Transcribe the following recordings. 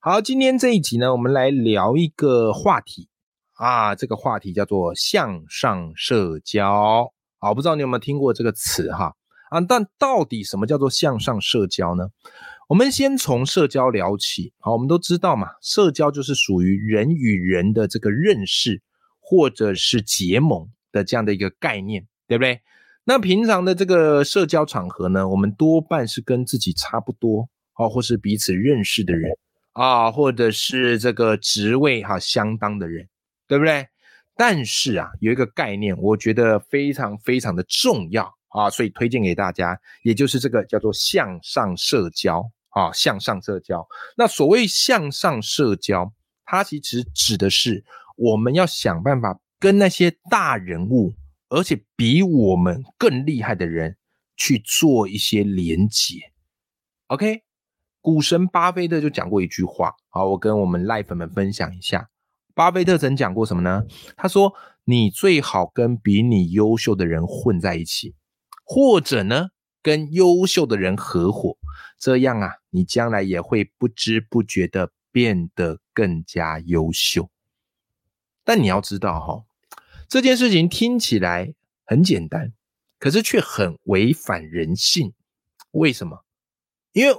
好，今天这一集呢，我们来聊一个话题啊，这个话题叫做向上社交。好，不知道你有没有听过这个词哈？啊，但到底什么叫做向上社交呢？我们先从社交聊起。好，我们都知道嘛，社交就是属于人与人的这个认识或者是结盟的这样的一个概念，对不对？那平常的这个社交场合呢，我们多半是跟自己差不多，哦，或是彼此认识的人。啊，或者是这个职位哈相当的人，对不对？但是啊，有一个概念，我觉得非常非常的重要啊，所以推荐给大家，也就是这个叫做向上社交啊，向上社交。那所谓向上社交，它其实指的是我们要想办法跟那些大人物，而且比我们更厉害的人去做一些连接。OK。股神巴菲特就讲过一句话，好，我跟我们赖粉们分享一下。巴菲特曾讲过什么呢？他说：“你最好跟比你优秀的人混在一起，或者呢，跟优秀的人合伙，这样啊，你将来也会不知不觉的变得更加优秀。”但你要知道哈，这件事情听起来很简单，可是却很违反人性。为什么？因为。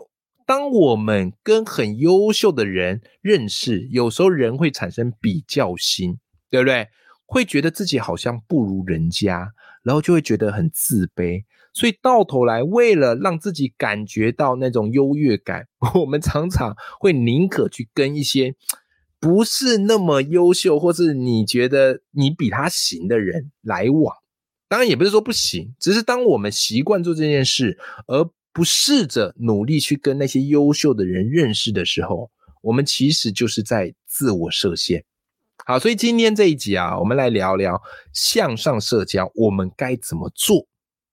当我们跟很优秀的人认识，有时候人会产生比较心，对不对？会觉得自己好像不如人家，然后就会觉得很自卑。所以到头来，为了让自己感觉到那种优越感，我们常常会宁可去跟一些不是那么优秀，或是你觉得你比他行的人来往。当然，也不是说不行，只是当我们习惯做这件事，而不试着努力去跟那些优秀的人认识的时候，我们其实就是在自我设限。好，所以今天这一集啊，我们来聊聊向上社交，我们该怎么做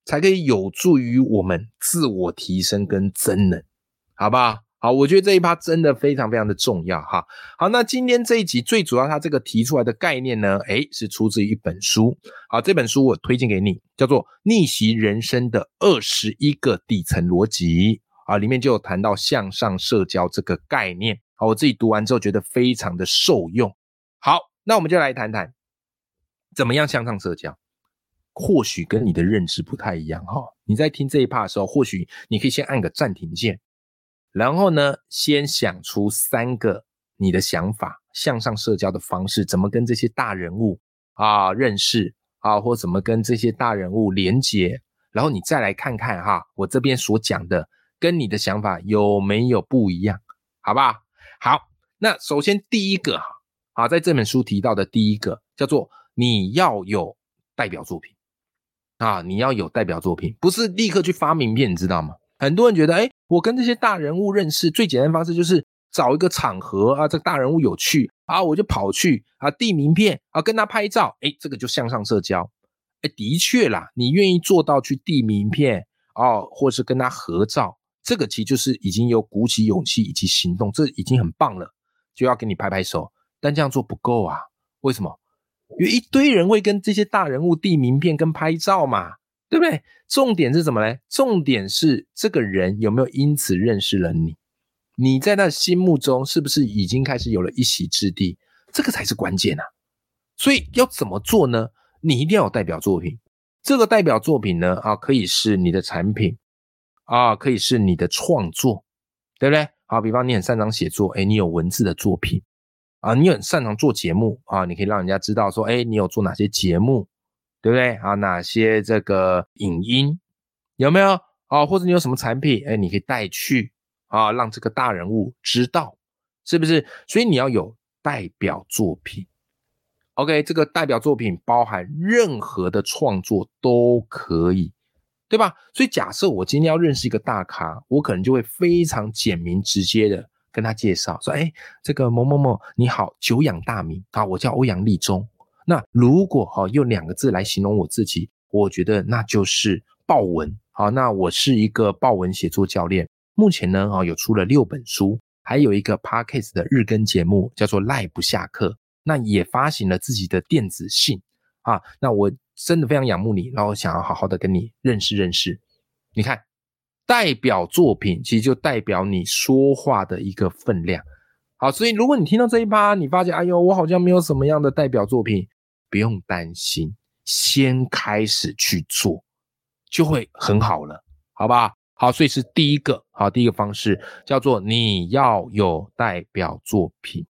才可以有助于我们自我提升跟增能，好不好？好，我觉得这一趴真的非常非常的重要哈。好，那今天这一集最主要，它这个提出来的概念呢，诶，是出自于一本书。好，这本书我推荐给你，叫做《逆袭人生的二十一个底层逻辑》啊，里面就有谈到向上社交这个概念。好，我自己读完之后觉得非常的受用。好，那我们就来谈谈怎么样向上社交。或许跟你的认知不太一样哈。你在听这一趴的时候，或许你可以先按个暂停键。然后呢，先想出三个你的想法，向上社交的方式，怎么跟这些大人物啊认识啊，或怎么跟这些大人物连接，然后你再来看看哈，我这边所讲的跟你的想法有没有不一样，好不好？好，那首先第一个哈，啊，在这本书提到的第一个叫做你要有代表作品啊，你要有代表作品，不是立刻去发名片，你知道吗？很多人觉得，哎，我跟这些大人物认识最简单方式就是找一个场合啊，这个大人物有趣啊，我就跑去啊递名片啊，跟他拍照，哎，这个就向上社交。哎，的确啦，你愿意做到去递名片哦，或是跟他合照，这个其实就是已经有鼓起勇气以及行动，这已经很棒了，就要给你拍拍手。但这样做不够啊，为什么？有一堆人会跟这些大人物递名片跟拍照嘛。对不对？重点是什么嘞？重点是这个人有没有因此认识了你？你在他心目中是不是已经开始有了一席之地？这个才是关键啊！所以要怎么做呢？你一定要有代表作品。这个代表作品呢，啊，可以是你的产品，啊，可以是你的创作，对不对？好，比方你很擅长写作，哎，你有文字的作品，啊，你很擅长做节目，啊，你可以让人家知道说，哎，你有做哪些节目。对不对啊？哪些这个影音有没有啊？或者你有什么产品，哎，你可以带去啊，让这个大人物知道，是不是？所以你要有代表作品。OK，这个代表作品包含任何的创作都可以，对吧？所以假设我今天要认识一个大咖，我可能就会非常简明直接的跟他介绍说，哎，这个某某某你好，久仰大名啊，我叫欧阳立中。那如果哈用两个字来形容我自己，我觉得那就是豹文。好，那我是一个豹文写作教练，目前呢啊有出了六本书，还有一个 podcast 的日更节目叫做赖不下课，那也发行了自己的电子信啊。那我真的非常仰慕你，然后想要好好的跟你认识认识。你看。代表作品其实就代表你说话的一个分量。好，所以如果你听到这一趴，你发现哎呦，我好像没有什么样的代表作品，不用担心，先开始去做，就会很好了，好吧？好，所以是第一个，好，第一个方式叫做你要有代表作品。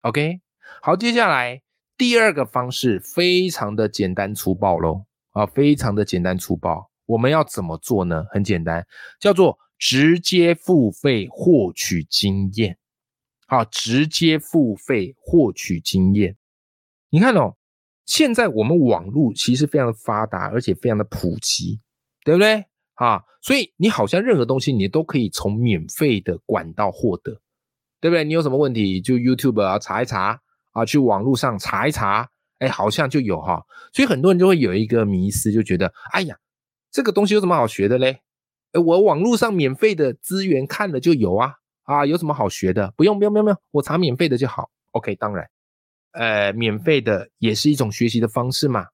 OK，好，接下来第二个方式非常的简单粗暴喽，啊，非常的简单粗暴。我们要怎么做呢？很简单，叫做直接付费获取经验。好，直接付费获取经验。你看哦，现在我们网络其实非常的发达，而且非常的普及，对不对？啊，所以你好像任何东西你都可以从免费的管道获得，对不对？你有什么问题就 YouTube 啊查一查啊，去网络上查一查，哎，好像就有哈。所以很多人就会有一个迷思，就觉得，哎呀。这个东西有什么好学的嘞？哎，我网络上免费的资源看了就有啊啊，有什么好学的？不用不用不用不用，我查免费的就好。OK，当然，呃，免费的也是一种学习的方式嘛，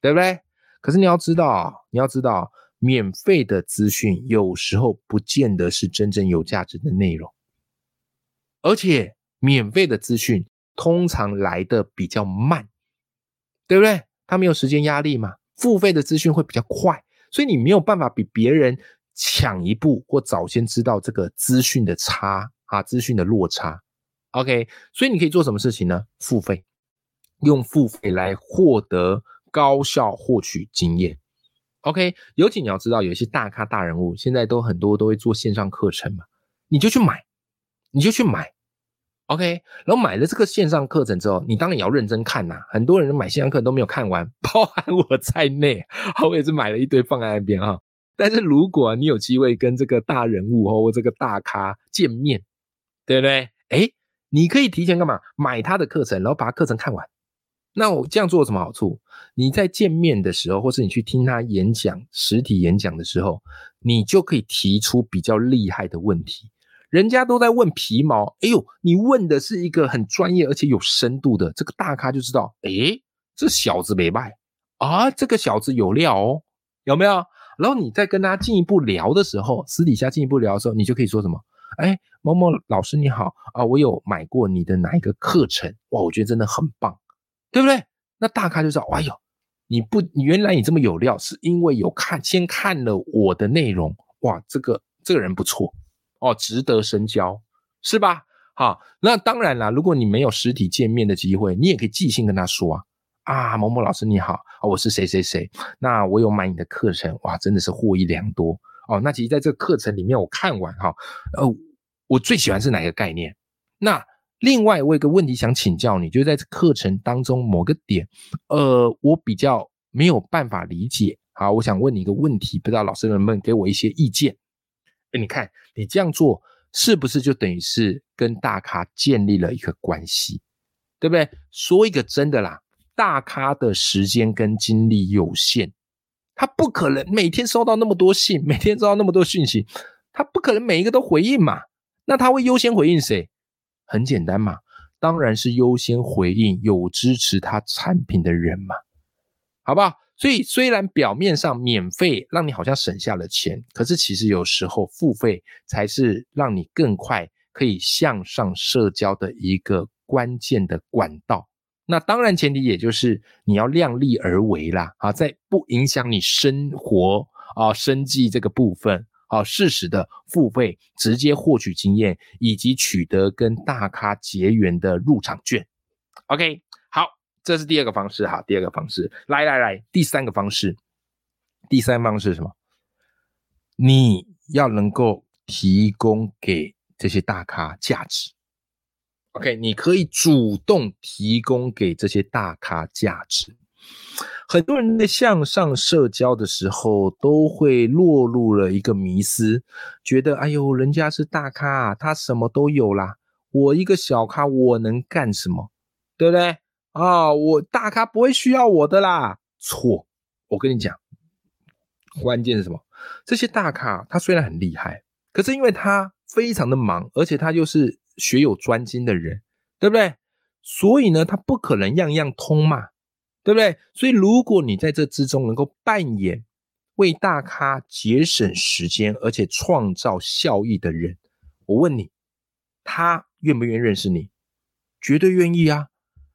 对不对？可是你要知道，你要知道，免费的资讯有时候不见得是真正有价值的内容，而且免费的资讯通常来的比较慢，对不对？他没有时间压力嘛，付费的资讯会比较快。所以你没有办法比别人抢一步或早先知道这个资讯的差啊，资讯的落差。OK，所以你可以做什么事情呢？付费，用付费来获得高效获取经验。OK，尤其你要知道，有一些大咖大人物现在都很多都会做线上课程嘛，你就去买，你就去买。OK，然后买了这个线上课程之后，你当然也要认真看呐。很多人买线上课都没有看完，包含我在内，我也是买了一堆放在那边哈。但是如果你有机会跟这个大人物或这个大咖见面，对不对？哎，你可以提前干嘛？买他的课程，然后把他课程看完。那我这样做有什么好处？你在见面的时候，或是你去听他演讲、实体演讲的时候，你就可以提出比较厉害的问题。人家都在问皮毛，哎呦，你问的是一个很专业而且有深度的，这个大咖就知道，哎，这小子没卖啊，这个小子有料哦，有没有？然后你再跟他进一步聊的时候，私底下进一步聊的时候，你就可以说什么？哎，某某老师你好啊，我有买过你的哪一个课程？哇，我觉得真的很棒，对不对？那大咖就知道，哎呦，你不，原来你这么有料，是因为有看先看了我的内容，哇，这个这个人不错。哦，值得深交，是吧？好，那当然啦。如果你没有实体见面的机会，你也可以寄信跟他说啊。啊，某某老师你好，我是谁谁谁。那我有买你的课程，哇，真的是获益良多哦。那其实在这个课程里面，我看完哈，呃，我最喜欢是哪一个概念？那另外我有个问题想请教你，就是在这课程当中某个点，呃，我比较没有办法理解。好，我想问你一个问题，不知道老师能不能给我一些意见？哎，你看，你这样做是不是就等于是跟大咖建立了一个关系，对不对？说一个真的啦，大咖的时间跟精力有限，他不可能每天收到那么多信，每天收到那么多讯息，他不可能每一个都回应嘛。那他会优先回应谁？很简单嘛，当然是优先回应有支持他产品的人嘛，好不好？所以，虽然表面上免费让你好像省下了钱，可是其实有时候付费才是让你更快可以向上社交的一个关键的管道。那当然前提也就是你要量力而为啦，啊，在不影响你生活啊生计这个部分，啊，适时的付费，直接获取经验，以及取得跟大咖结缘的入场券。OK 好。这是第二个方式哈，第二个方式，来来来，第三个方式，第三方式是什么？你要能够提供给这些大咖价值，OK？你可以主动提供给这些大咖价值。很多人在向上社交的时候，都会落入了一个迷思，觉得哎呦，人家是大咖，啊他什么都有啦，我一个小咖，我能干什么？对不对？啊，我大咖不会需要我的啦。错，我跟你讲，关键是什么？这些大咖他虽然很厉害，可是因为他非常的忙，而且他又是学有专精的人，对不对？所以呢，他不可能样样通嘛，对不对？所以如果你在这之中能够扮演为大咖节省时间，而且创造效益的人，我问你，他愿不愿意认识你？绝对愿意啊，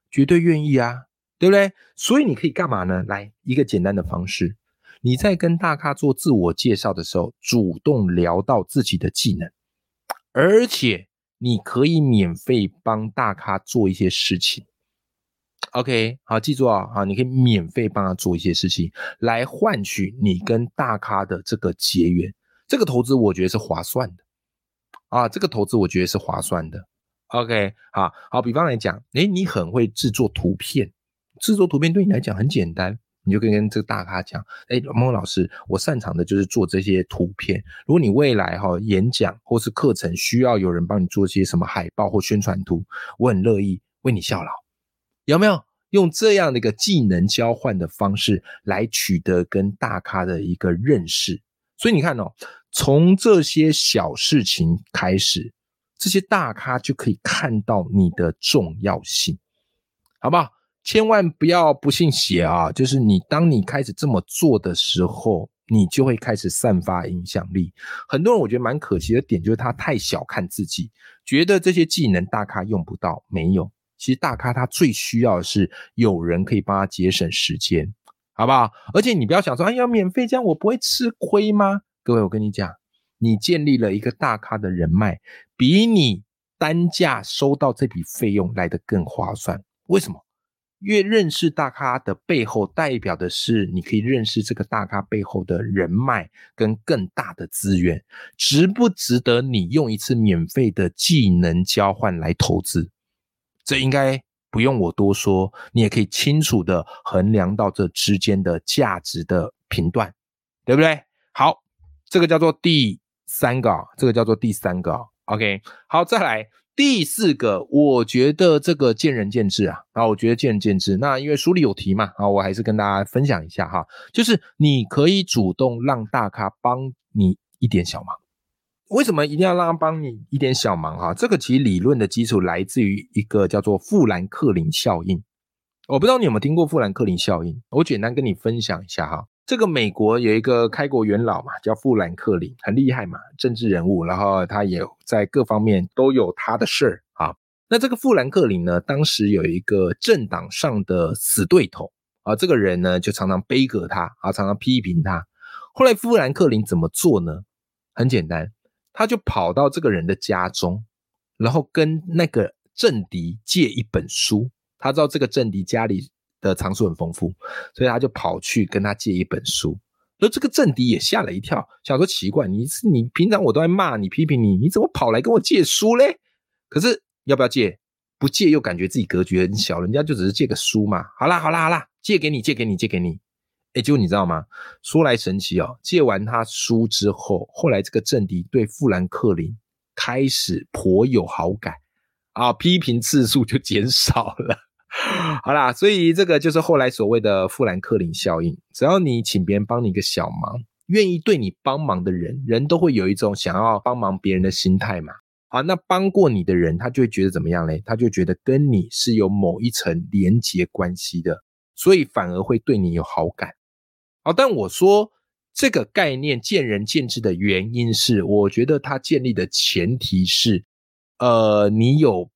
绝对愿意啊，对不对？所以你可以干嘛呢？来一个简单的方式，你在跟大咖做自我介绍的时候，主动聊到自己的技能，而且。你可以免费帮大咖做一些事情，OK，好，记住啊，好，你可以免费帮他做一些事情，来换取你跟大咖的这个结缘。这个投资我觉得是划算的啊，这个投资我觉得是划算的。OK，好好，比方来讲，诶，你很会制作图片，制作图片对你来讲很简单。你就可以跟这个大咖讲，哎，孟老师，我擅长的就是做这些图片。如果你未来哈演讲或是课程需要有人帮你做些什么海报或宣传图，我很乐意为你效劳。有没有用这样的一个技能交换的方式来取得跟大咖的一个认识？所以你看哦，从这些小事情开始，这些大咖就可以看到你的重要性，好不好？千万不要不信邪啊！就是你，当你开始这么做的时候，你就会开始散发影响力。很多人我觉得蛮可惜的点，就是他太小看自己，觉得这些技能大咖用不到。没有，其实大咖他最需要的是有人可以帮他节省时间，好不好？而且你不要想说，哎呀，免费这样我不会吃亏吗？各位，我跟你讲，你建立了一个大咖的人脉，比你单价收到这笔费用来得更划算。为什么？越认识大咖的背后，代表的是你可以认识这个大咖背后的人脉跟更大的资源，值不值得你用一次免费的技能交换来投资？这应该不用我多说，你也可以清楚的衡量到这之间的价值的评断，对不对？好，这个叫做第三个，这个叫做第三个，OK，好，再来。第四个，我觉得这个见仁见智啊，啊，我觉得见仁见智。那因为书里有提嘛，啊，我还是跟大家分享一下哈，就是你可以主动让大咖帮你一点小忙。为什么一定要让他帮你一点小忙哈？这个其实理论的基础来自于一个叫做富兰克林效应。我不知道你有没有听过富兰克林效应，我简单跟你分享一下哈。这个美国有一个开国元老嘛，叫富兰克林，很厉害嘛，政治人物，然后他也在各方面都有他的事儿啊。那这个富兰克林呢，当时有一个政党上的死对头啊，这个人呢就常常背革他啊，常常批评他。后来富兰克林怎么做呢？很简单，他就跑到这个人的家中，然后跟那个政敌借一本书，他知道这个政敌家里。的藏书很丰富，所以他就跑去跟他借一本书。那这个政敌也吓了一跳，想说奇怪，你是你平常我都在骂你、批评你，你怎么跑来跟我借书嘞？可是要不要借？不借又感觉自己格局很小，人家就只是借个书嘛。好啦好啦好啦，借给你，借给你，借给你。哎，结果你知道吗？说来神奇哦，借完他书之后，后来这个政敌对富兰克林开始颇有好感啊，批评次数就减少了。好啦，所以这个就是后来所谓的富兰克林效应。只要你请别人帮你一个小忙，愿意对你帮忙的人，人都会有一种想要帮忙别人的心态嘛。好，那帮过你的人，他就会觉得怎么样嘞？他就觉得跟你是有某一层连结关系的，所以反而会对你有好感。好，但我说这个概念见仁见智的原因是，我觉得它建立的前提是，呃，你有。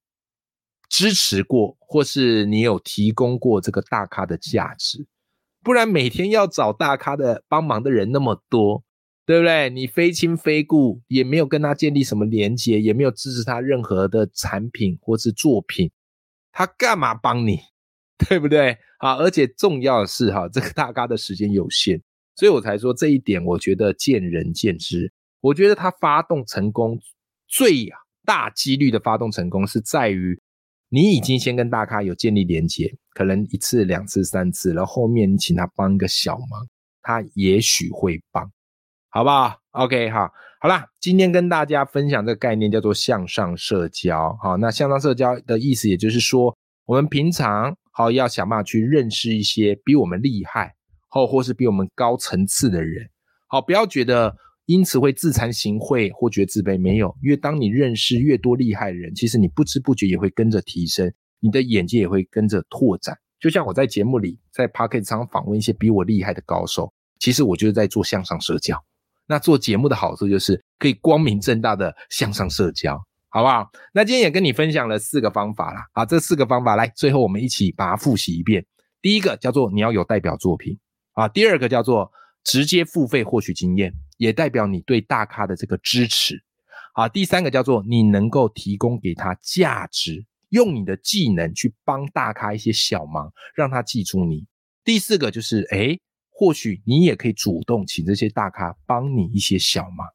支持过，或是你有提供过这个大咖的价值，不然每天要找大咖的帮忙的人那么多，对不对？你非亲非故，也没有跟他建立什么连接，也没有支持他任何的产品或是作品，他干嘛帮你？对不对？啊，而且重要的是哈，这个大咖的时间有限，所以我才说这一点，我觉得见仁见智。我觉得他发动成功最大几率的发动成功是在于。你已经先跟大咖有建立连接，可能一次、两次、三次，然后后面你请他帮一个小忙，他也许会帮，好不好？OK 哈，好啦，今天跟大家分享这个概念叫做向上社交。好，那向上社交的意思，也就是说，我们平常好要想办法去认识一些比我们厉害，或或是比我们高层次的人。好，不要觉得。因此会自惭形秽或觉得自卑，没有，因为当你认识越多厉害的人，其实你不知不觉也会跟着提升，你的眼界也会跟着拓展。就像我在节目里，在 p o c k e t 上访问一些比我厉害的高手，其实我就是在做向上社交。那做节目的好处就是可以光明正大的向上社交，好不好？那今天也跟你分享了四个方法啦，啊，这四个方法来，最后我们一起把它复习一遍。第一个叫做你要有代表作品啊，第二个叫做。直接付费获取经验，也代表你对大咖的这个支持。好，第三个叫做你能够提供给他价值，用你的技能去帮大咖一些小忙，让他记住你。第四个就是，哎，或许你也可以主动请这些大咖帮你一些小忙。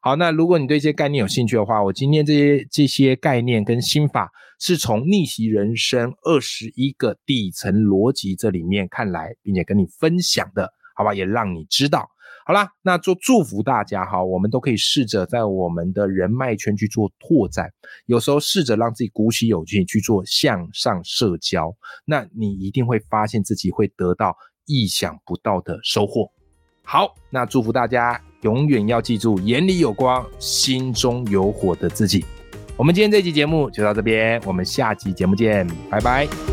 好，那如果你对这些概念有兴趣的话，我今天这些这些概念跟心法是从逆袭人生二十一个底层逻辑这里面看来，并且跟你分享的。好吧，也让你知道。好啦，那就祝福大家哈，我们都可以试着在我们的人脉圈去做拓展，有时候试着让自己鼓起勇气去做向上社交，那你一定会发现自己会得到意想不到的收获。好，那祝福大家永远要记住，眼里有光，心中有火的自己。我们今天这期节目就到这边，我们下期节目见，拜拜。